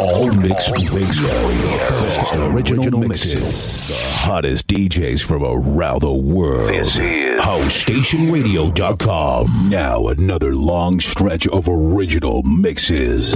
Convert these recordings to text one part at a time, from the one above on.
All Mix Radio. Best original mixes. The hottest DJs from around the world. This is HouseStationRadio.com. Now another long stretch of original mixes.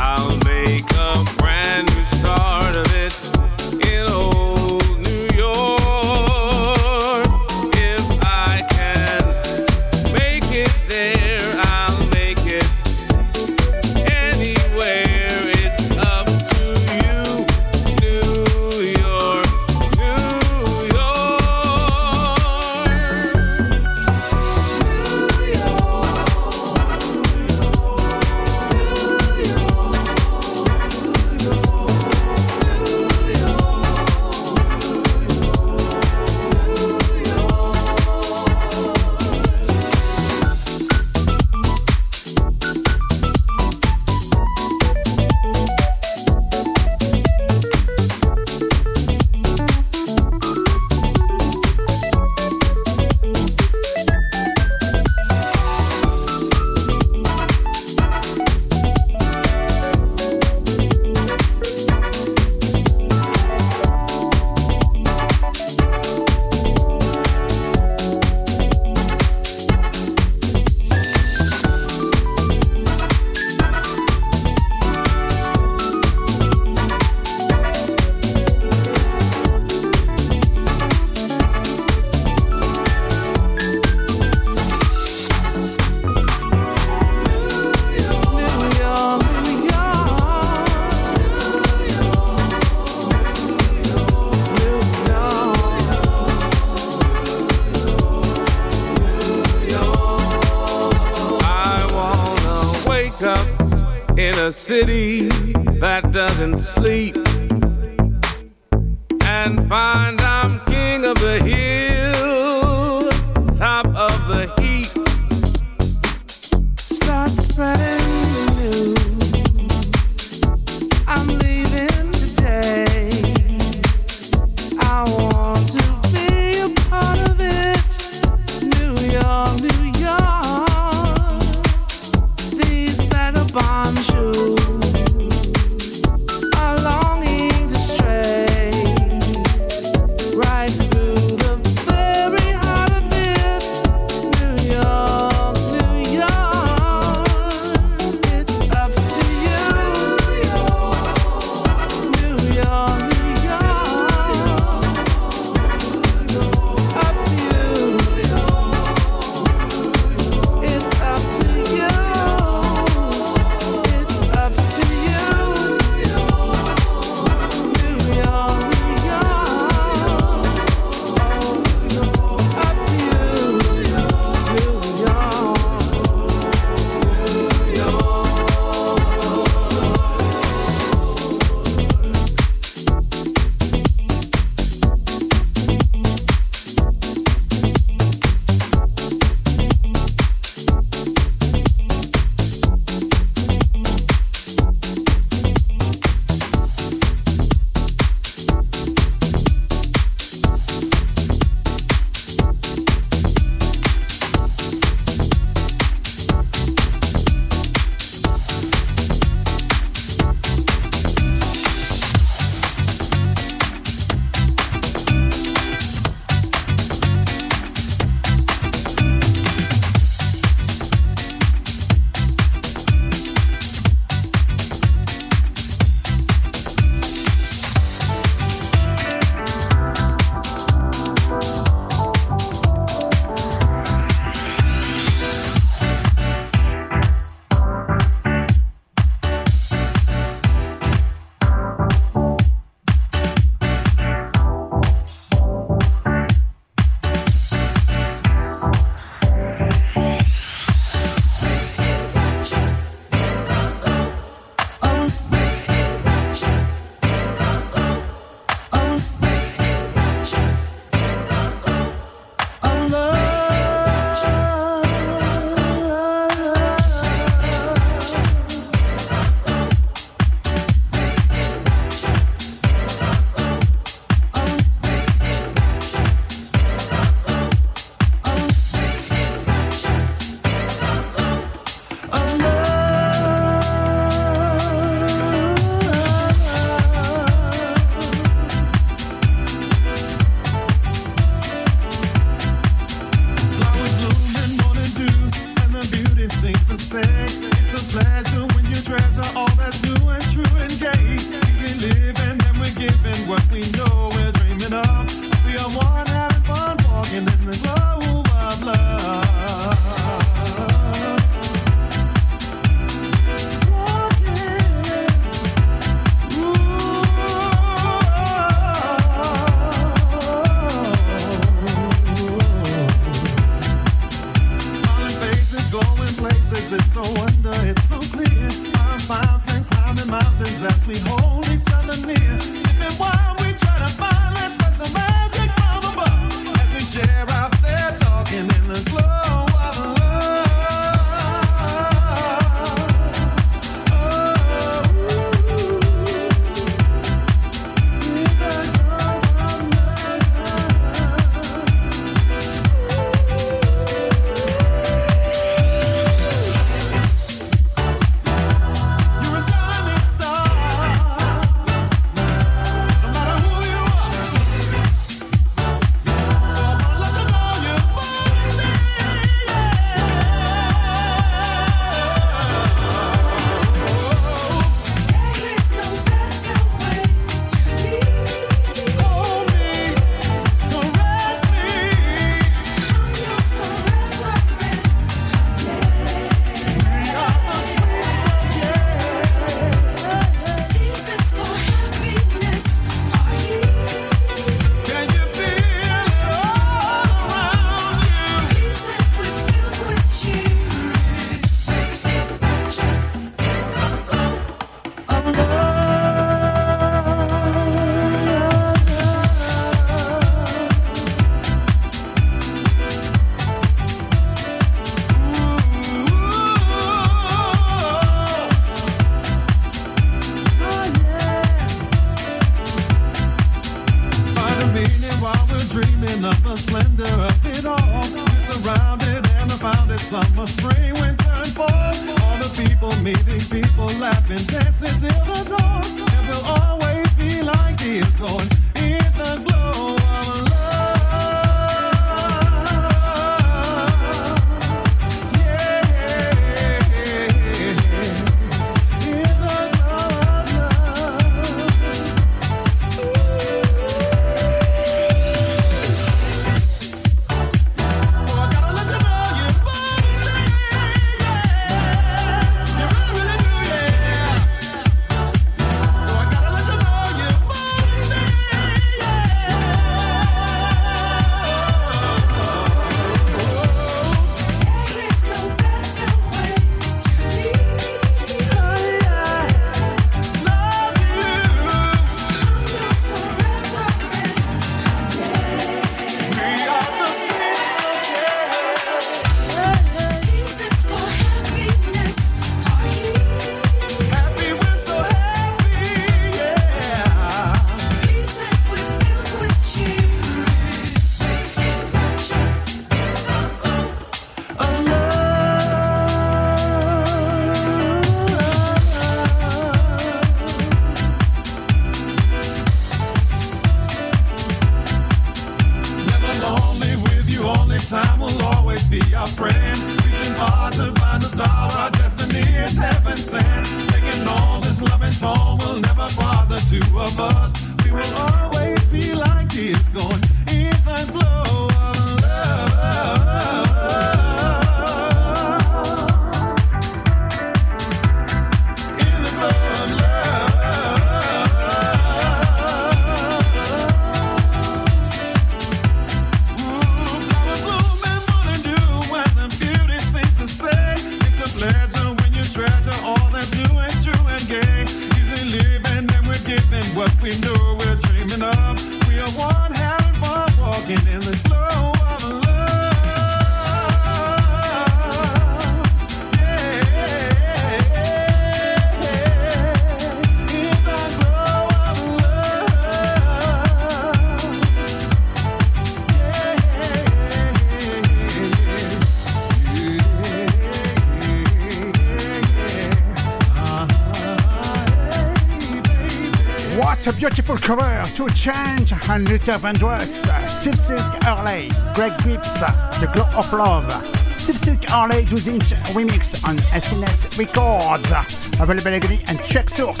Luther Vandross, Silk Hurley, Greg Grips, The Glow of Love, Silk Hurley 12 inch remix on SNS Records, available and check source.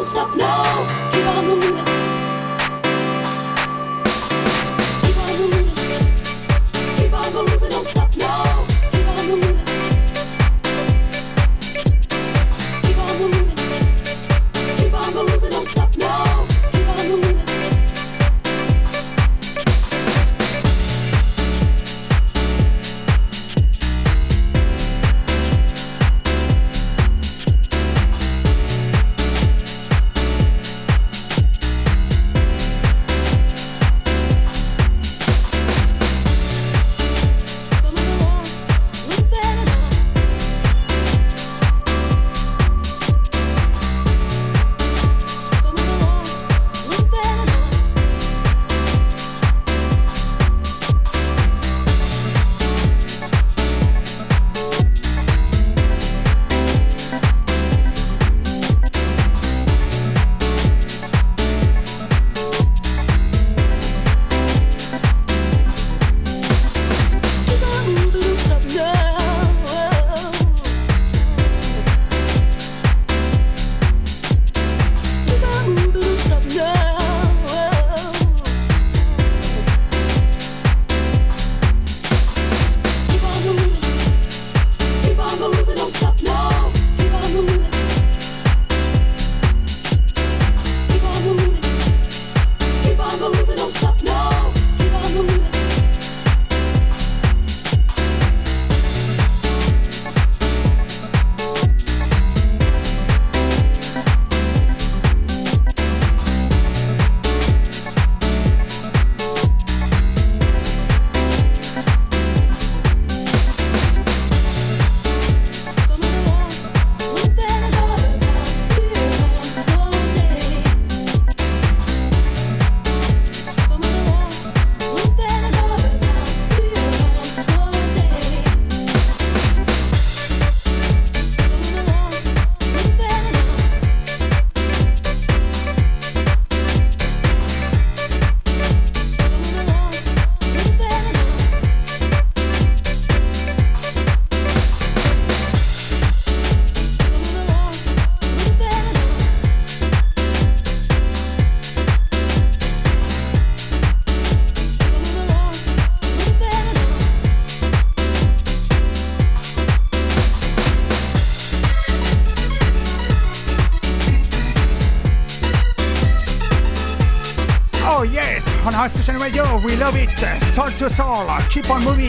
don't stop now. We love it. Soul to soul, keep on moving.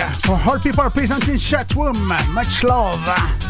For all people present in chat room. Much love.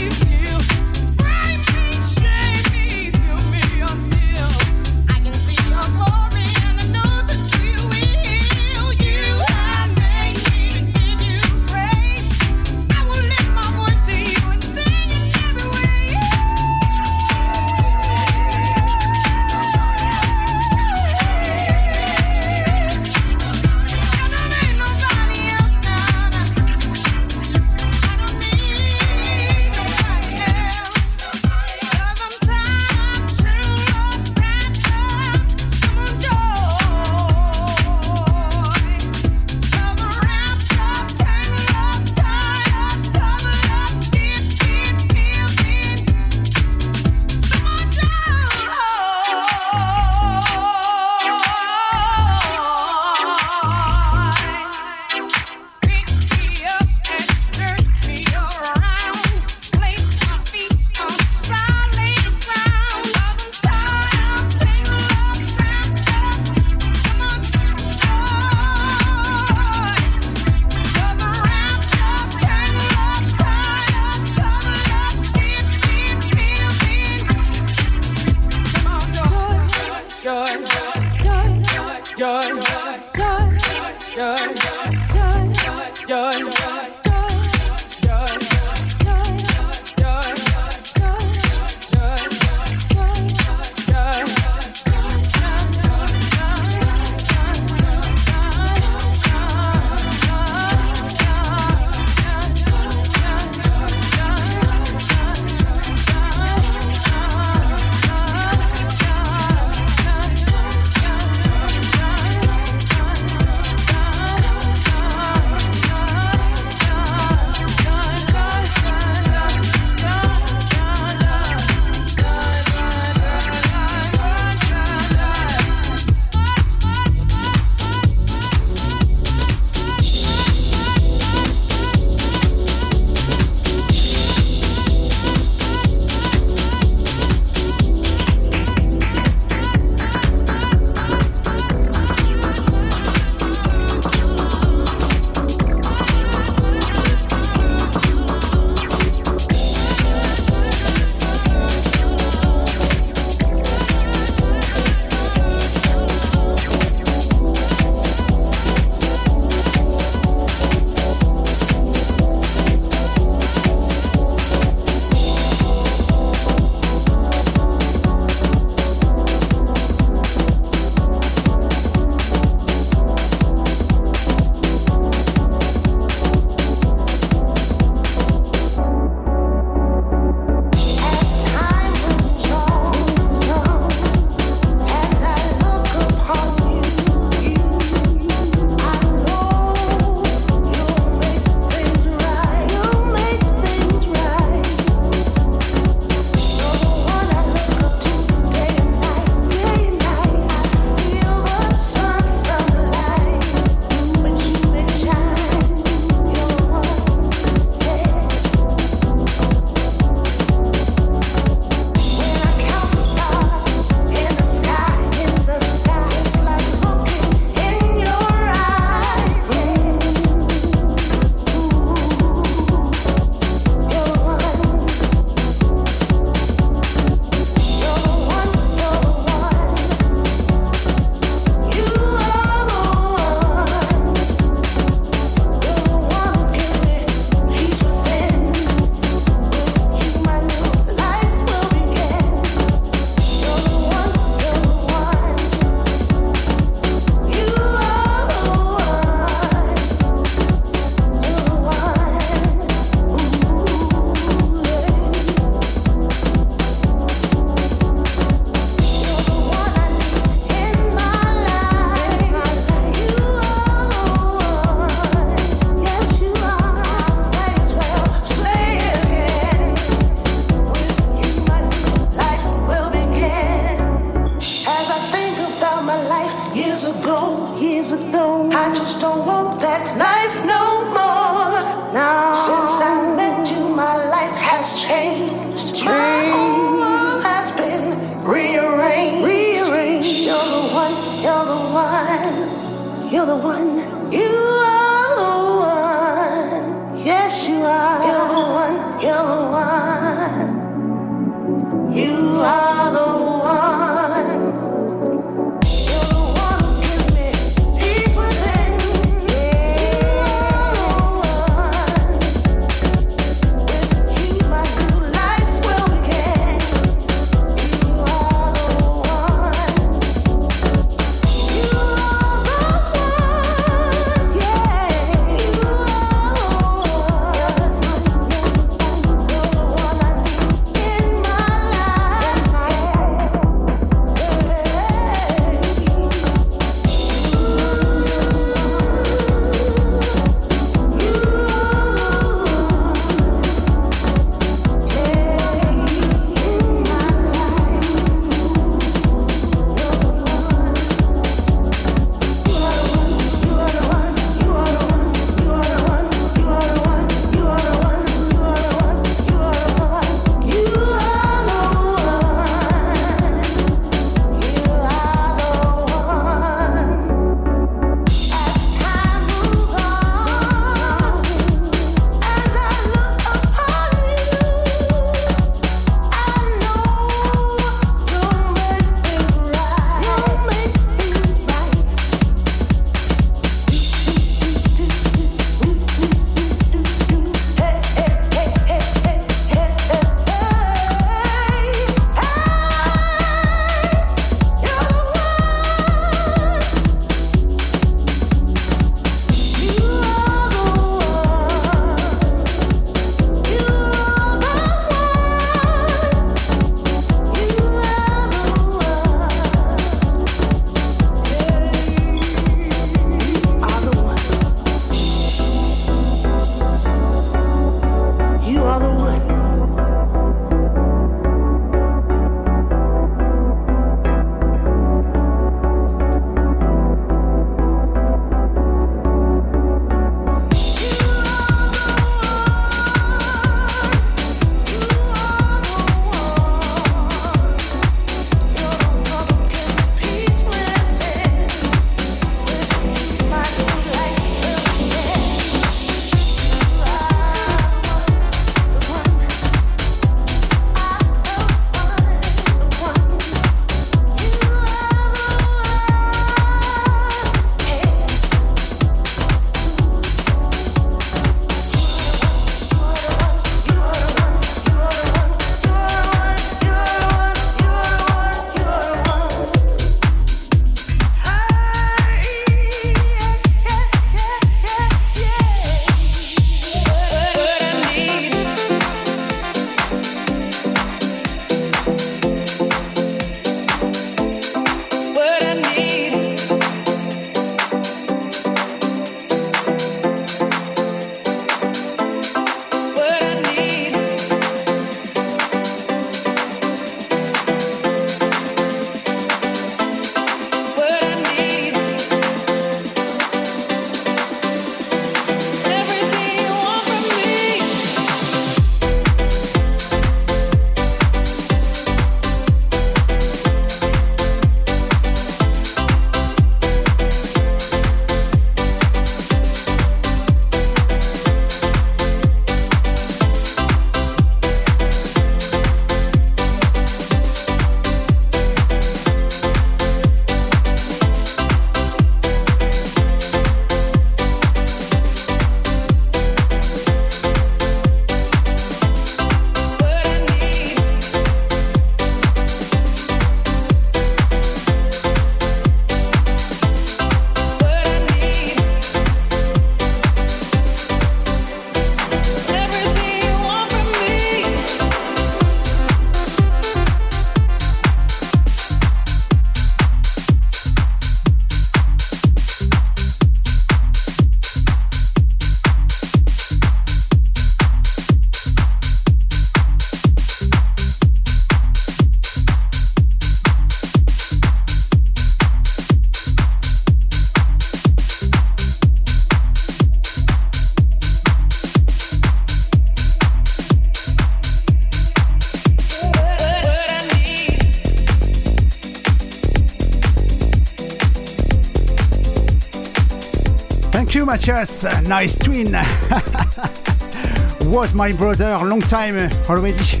Matthias, nice twin. Was my brother long time already.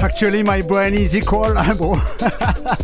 Actually, my brain is equal,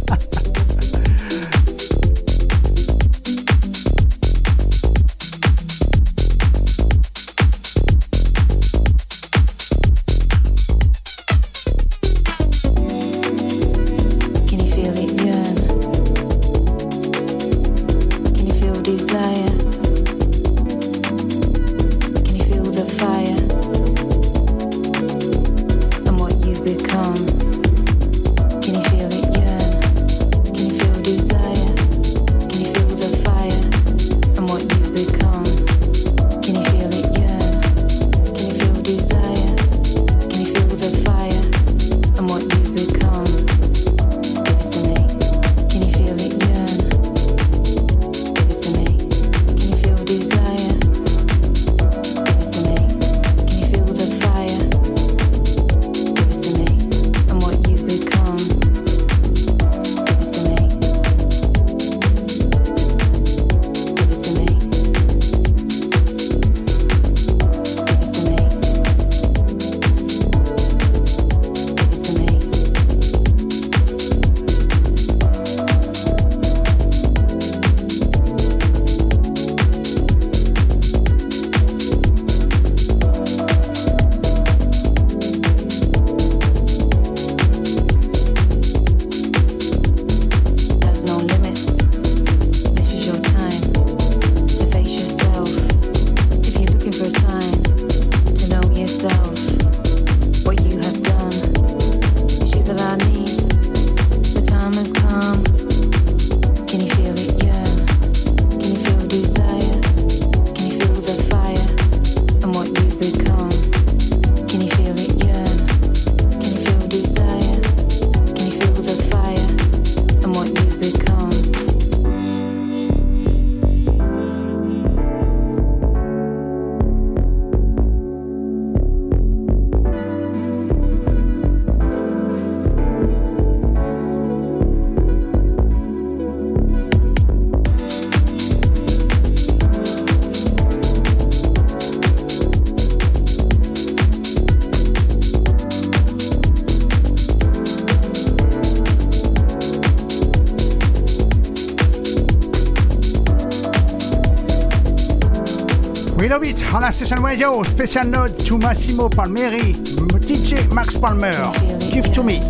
la Session Radio. Special note to Massimo Palmieri, DJ Max Palmer. Give to me.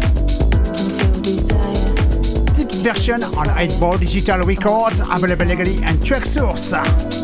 Version on 8 Digital Records, available legally and Traxsource. What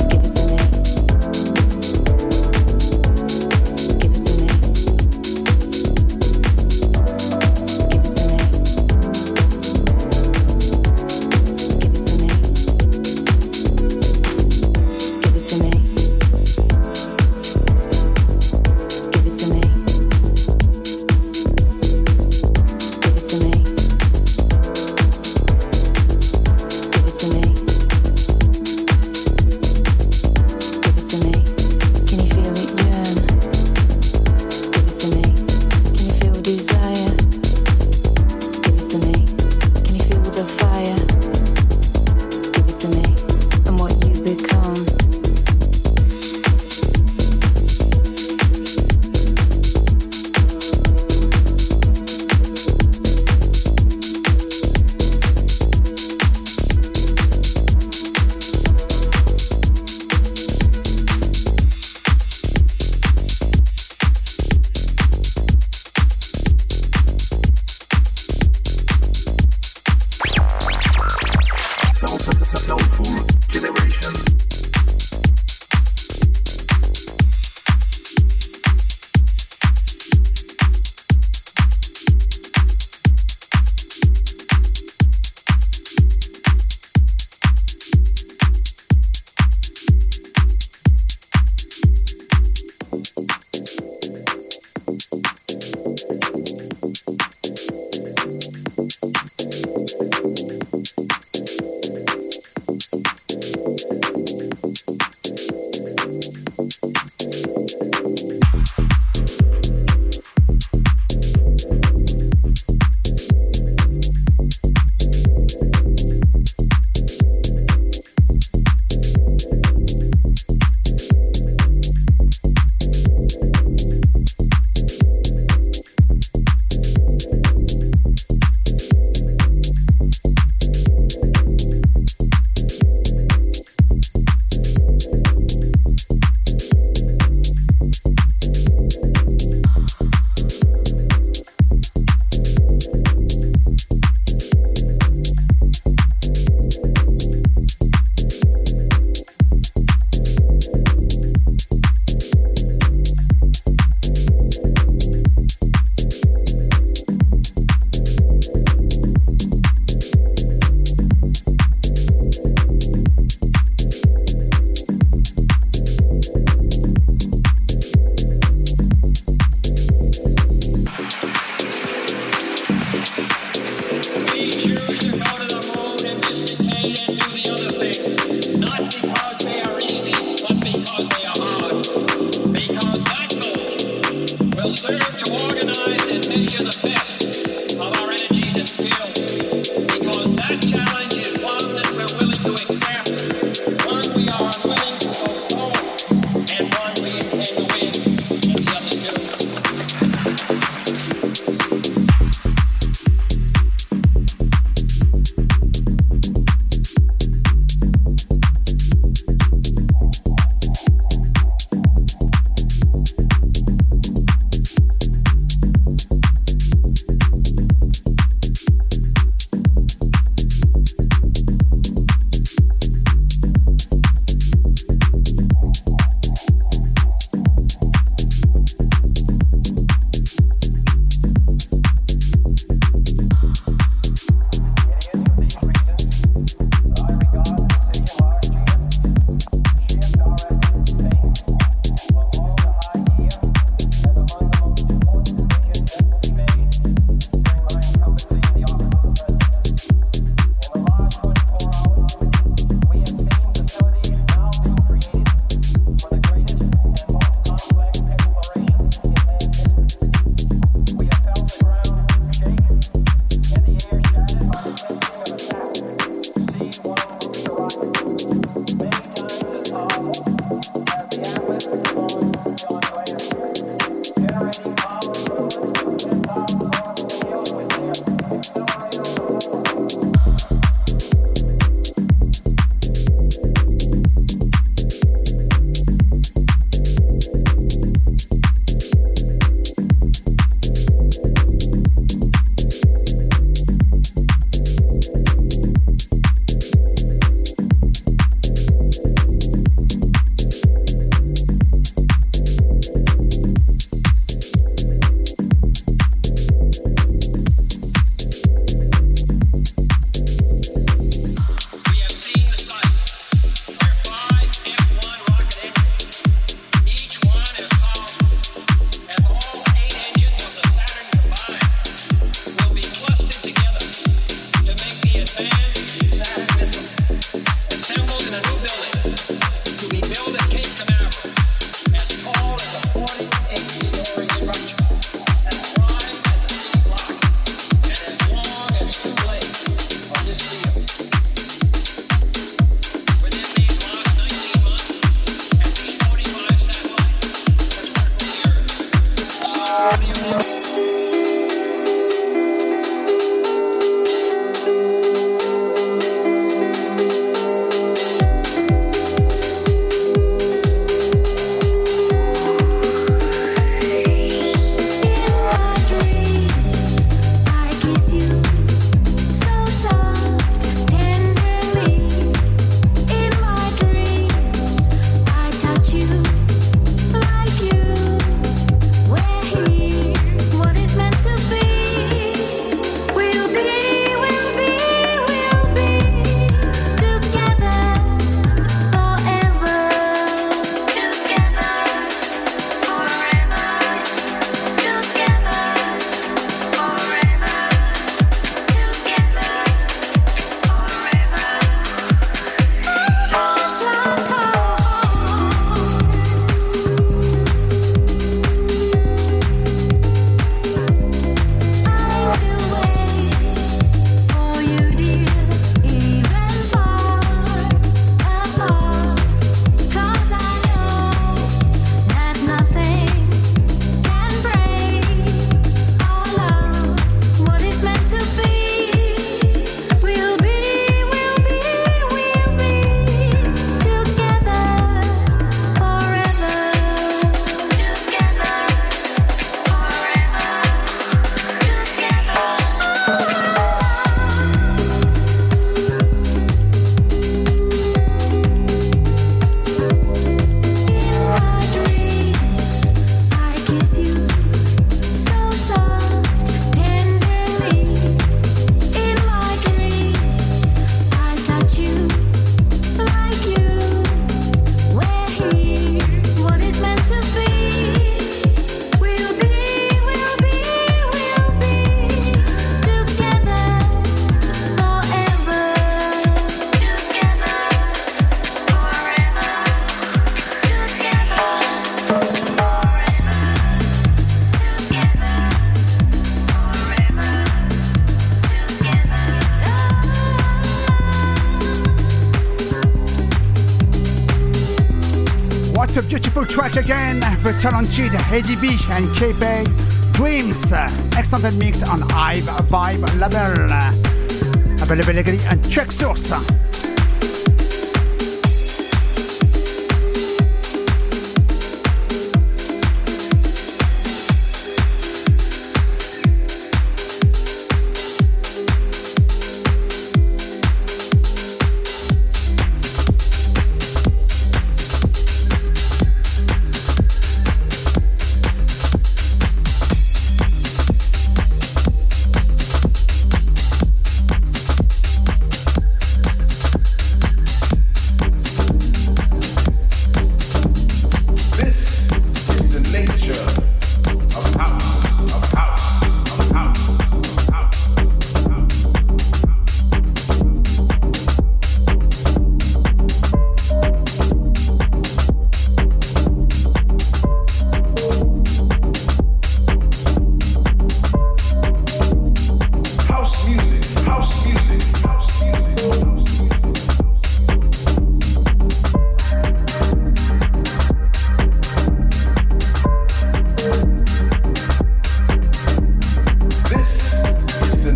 the talented Eddie B and KP Dreams, extended mix on Hive Vibe label. Available on Traxsource.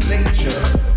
nature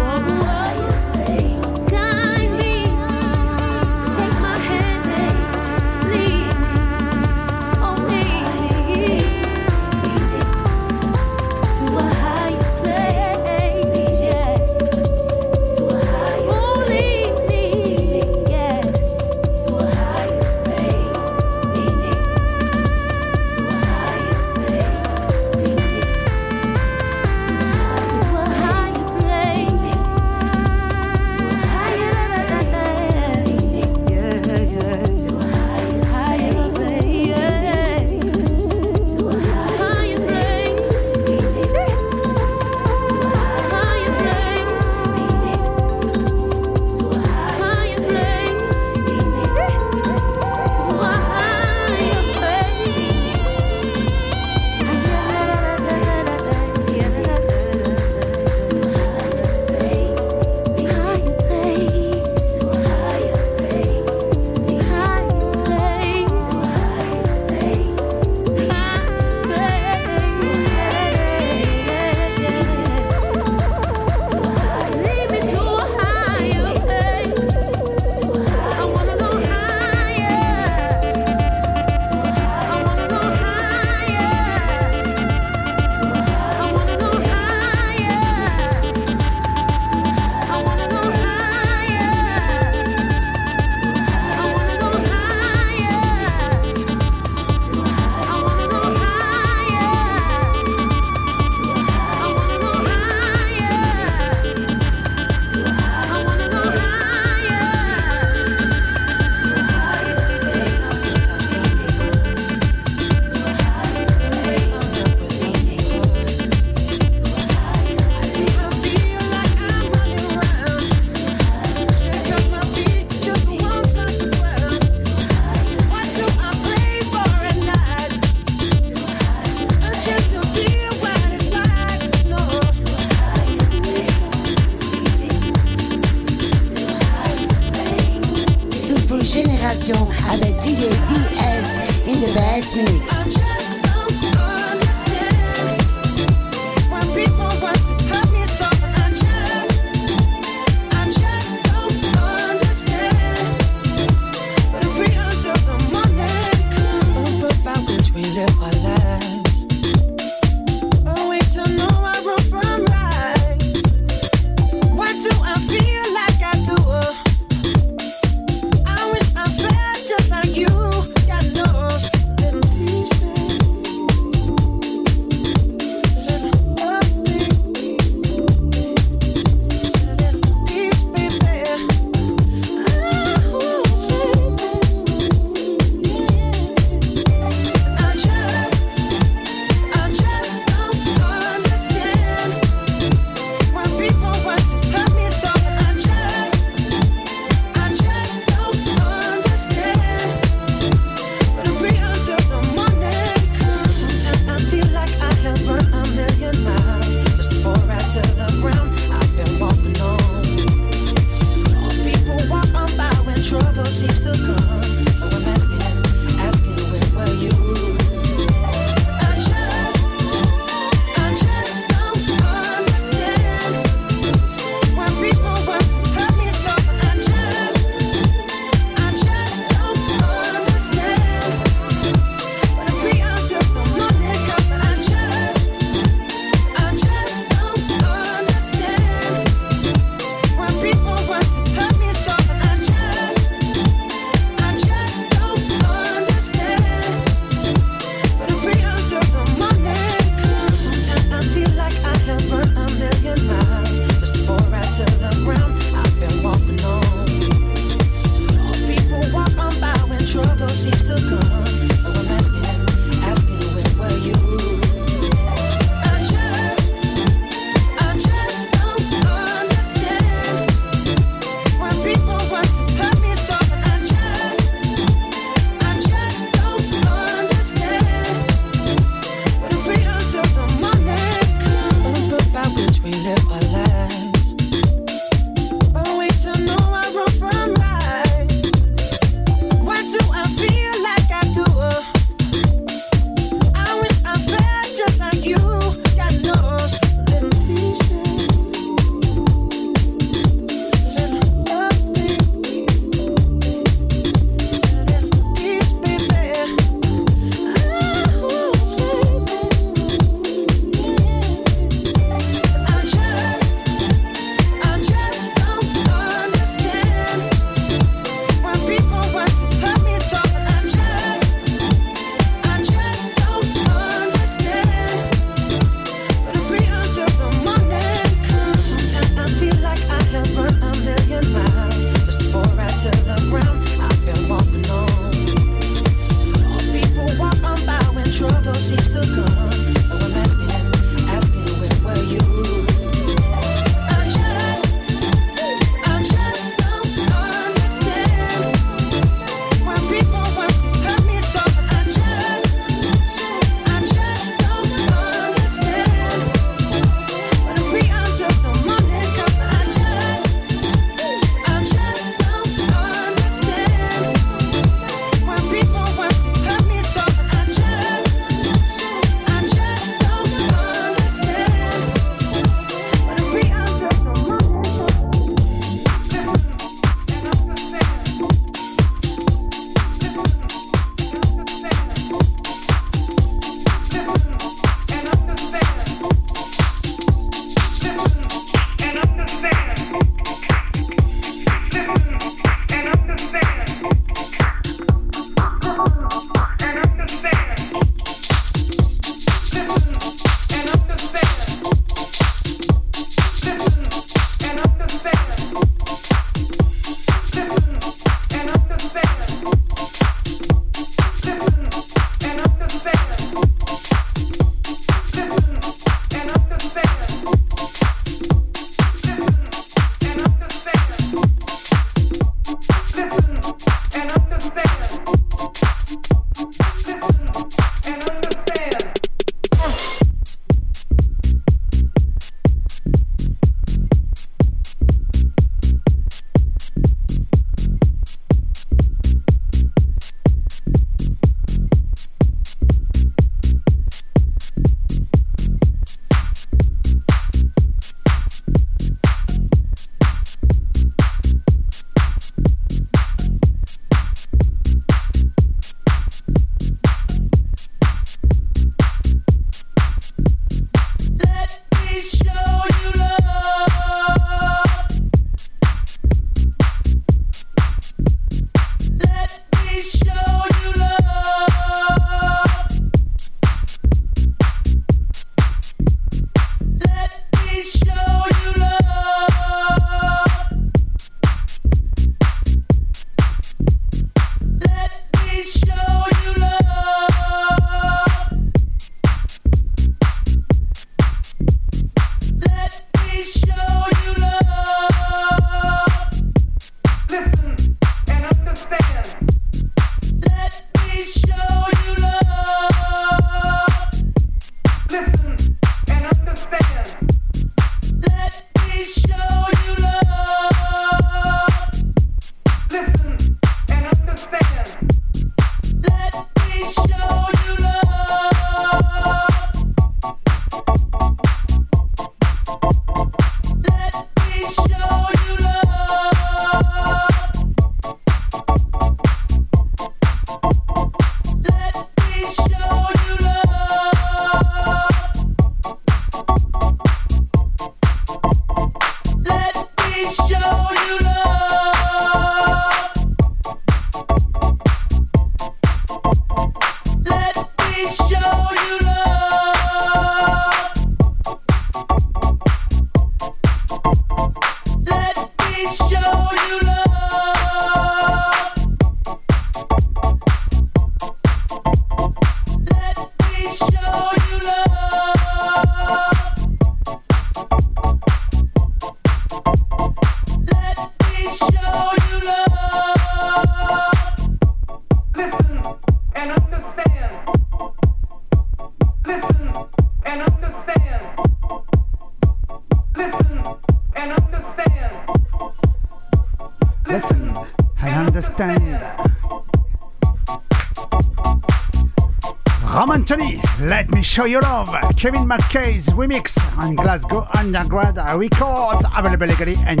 Show You Love, Kevin McKay's remix on Glasgow Underground Records, available legally and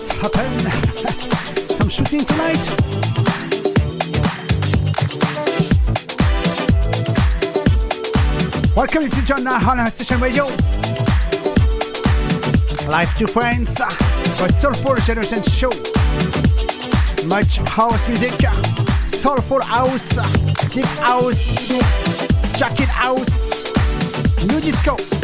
what's happening. Some shooting tonight. Welcome if you join now on Station Radio. Live to friends for Soulful Generation Show. Much house music, soulful house, deep house, jacket house, new disco.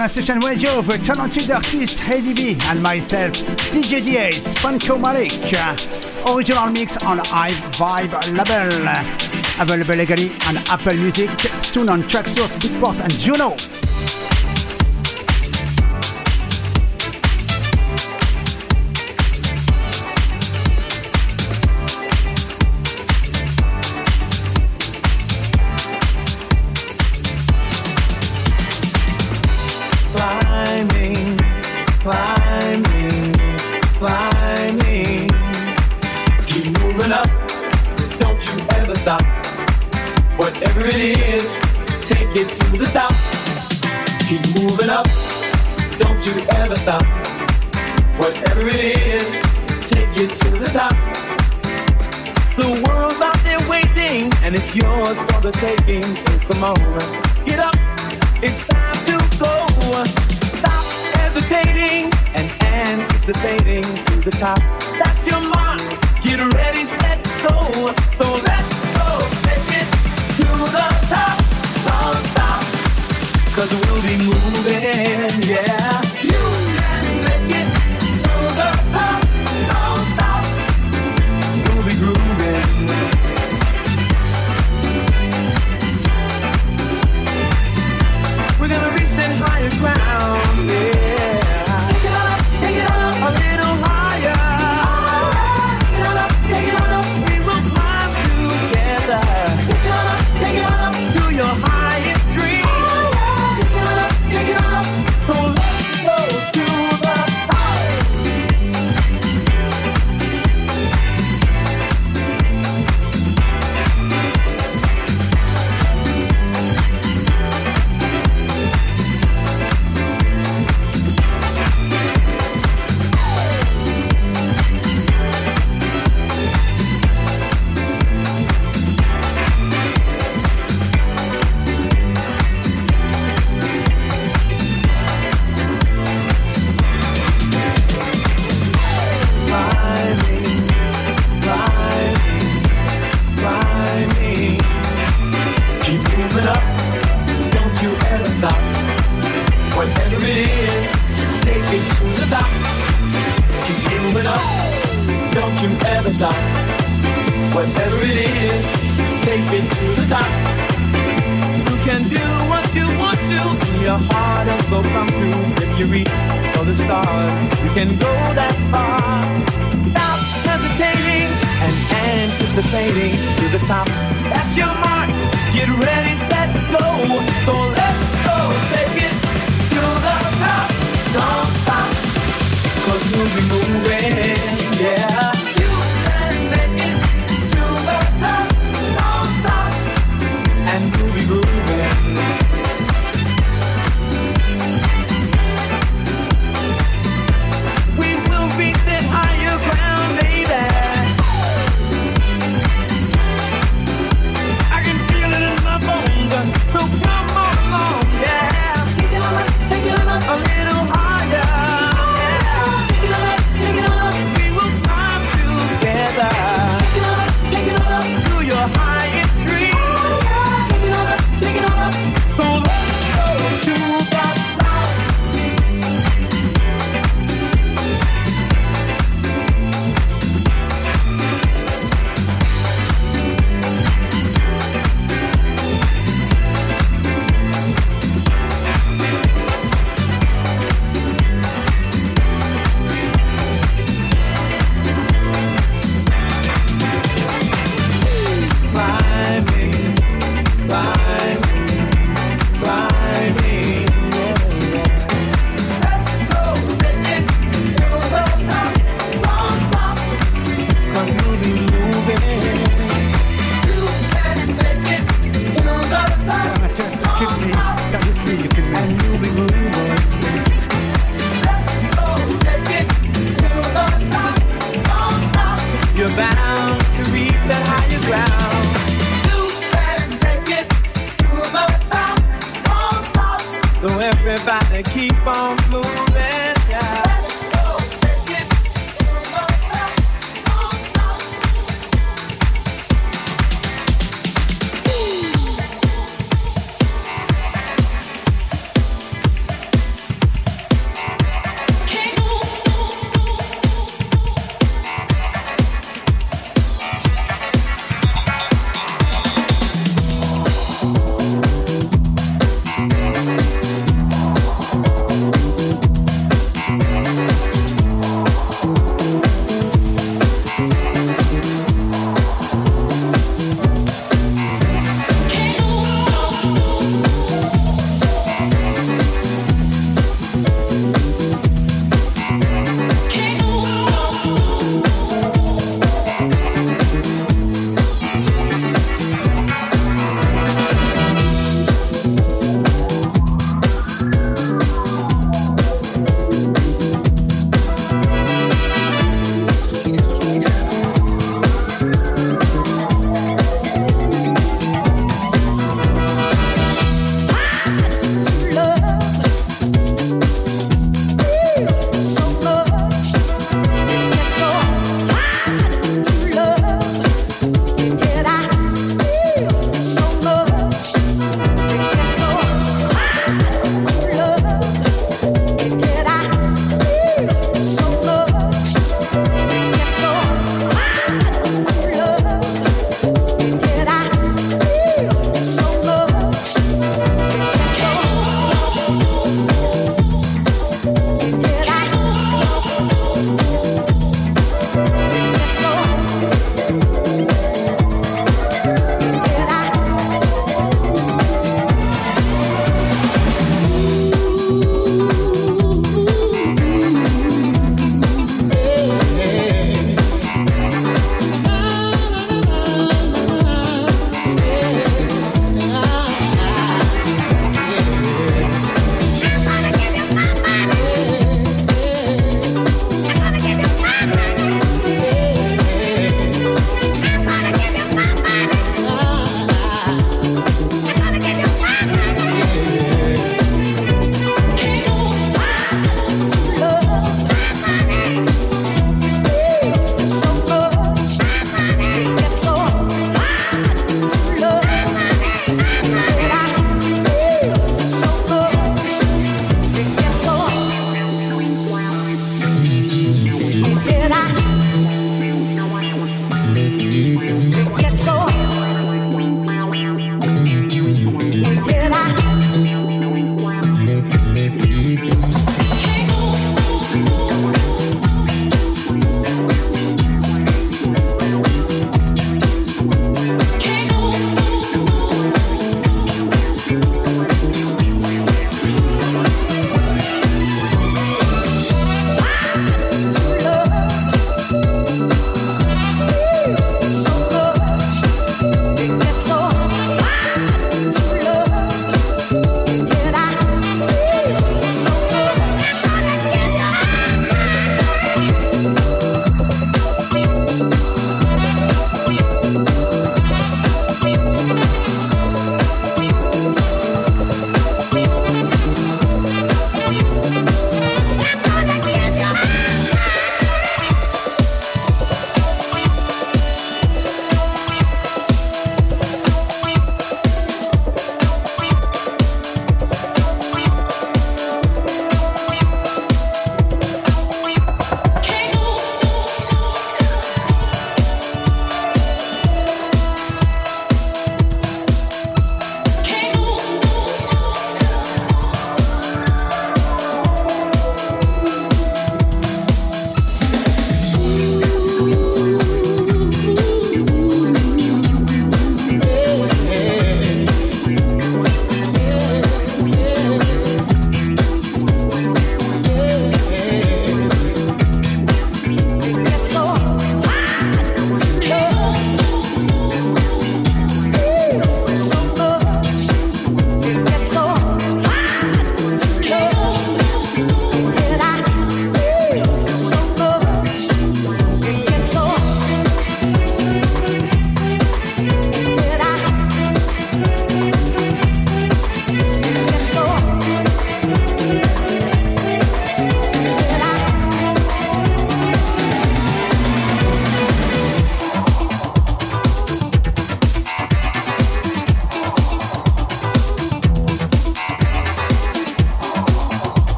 On a session radio for talented artist Heidi B and myself, DJ Diaz, Funko Malik. Uh, original mix on I Vibe label. Available legally on Apple Music, soon on Traxsource, Beatport and Juno. get to the top. Keep moving up. Don't you ever stop. Whatever it is, take it to the top. The world's out there waiting, and it's yours for the taking. So come on, get up. It's time to go. Stop hesitating and anticipating to the top.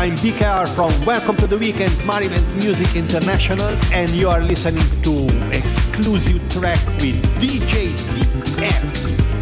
I'm BKR from Welcome to the Weekend, Maribel Music International, and you are listening to exclusive track with DJ DS.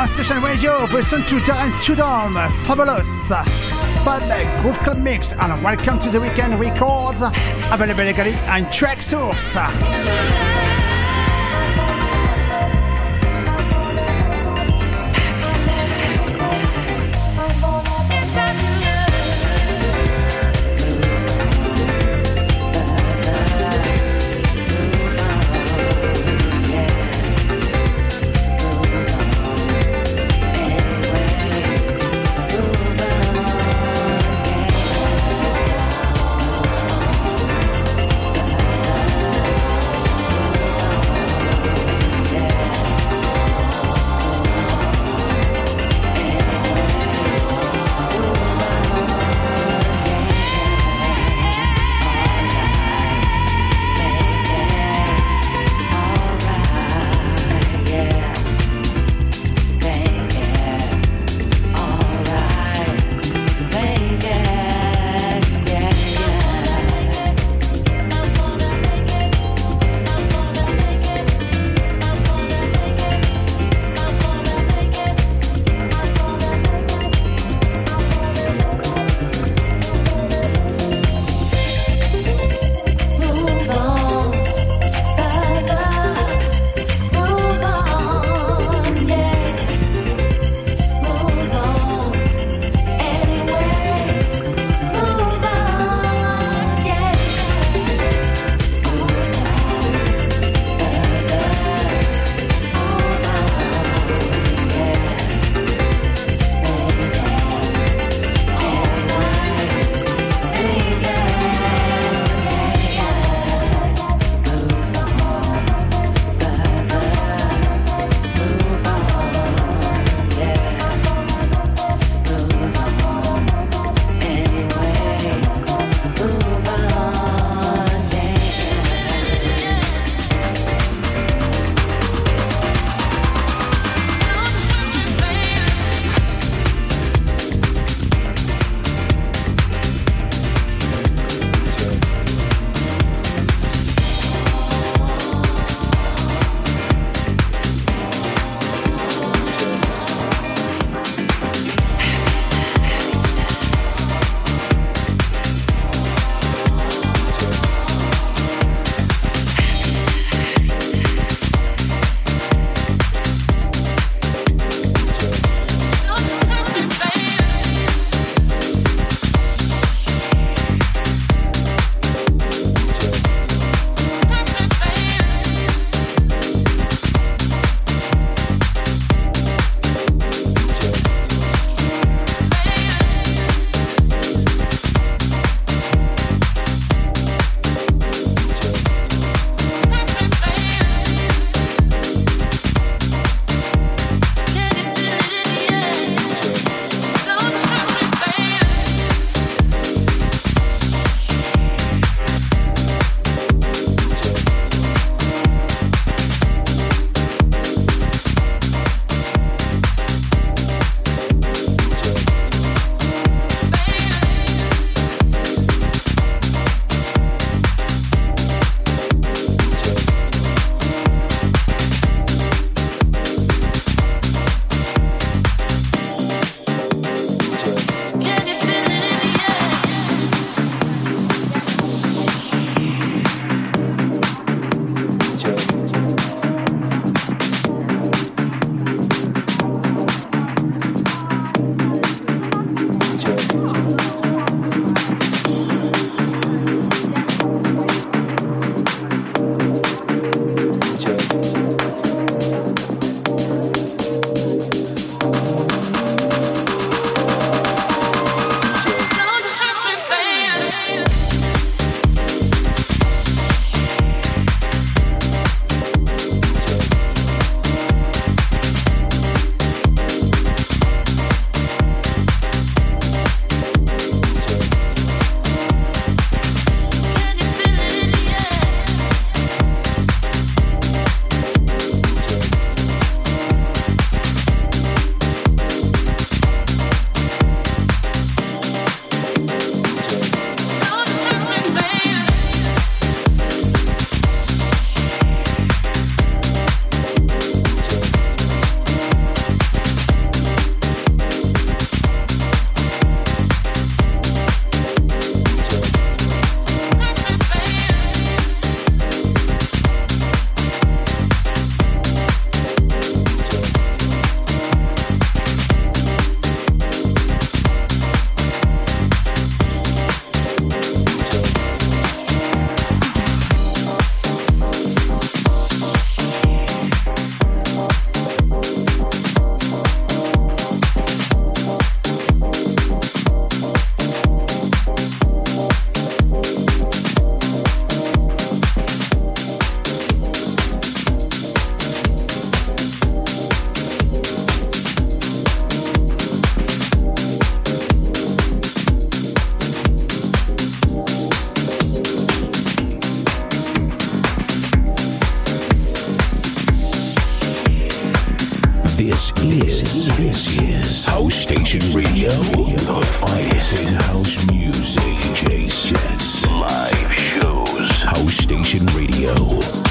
Our station radio. Listen to Darren Studholme, Fabulous, Fun uh, Groove Club Mix, and welcome to the Weekend Records, available legally on Traxsource. This is House Station Radio, the finest in house music. J sets, live shows. House Station Radio.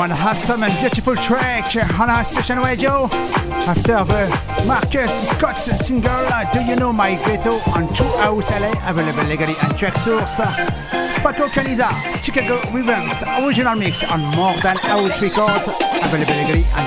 One awesome and beautiful track on our station radio. After the Marcus Scott single, uh, Do You Know My Ghetto on True House LA, available legally on Traxsource. Paco Caniza, Chicago Rhythms, original mix on More Than House Records, available legally on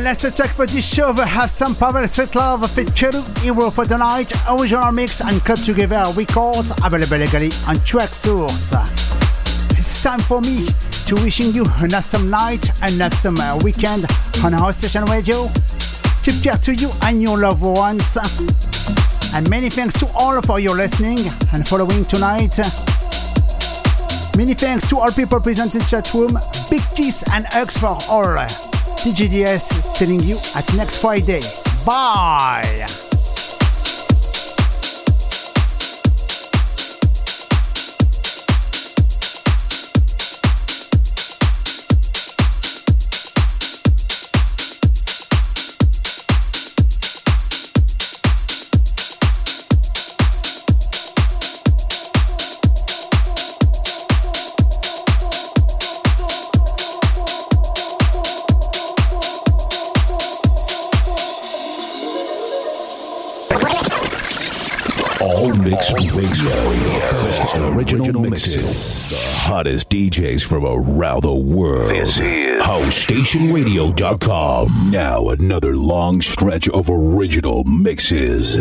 Last track for this show. We have some Pavel Svetlov fit Keru Hero for the Night, original mix and cut together records available legally on Traxsource. It's time for me to wishing you an awesome night and awesome uh, weekend on House Station Radio. Take care to you and your loved ones. And many thanks to all for your listening and following tonight. Many thanks to all people present in chat room. Big kiss and hugs for all. DJDS telling you at next Friday. Bye! Around the world. This is HouseStationRadio.com. Now another long stretch of original mixes.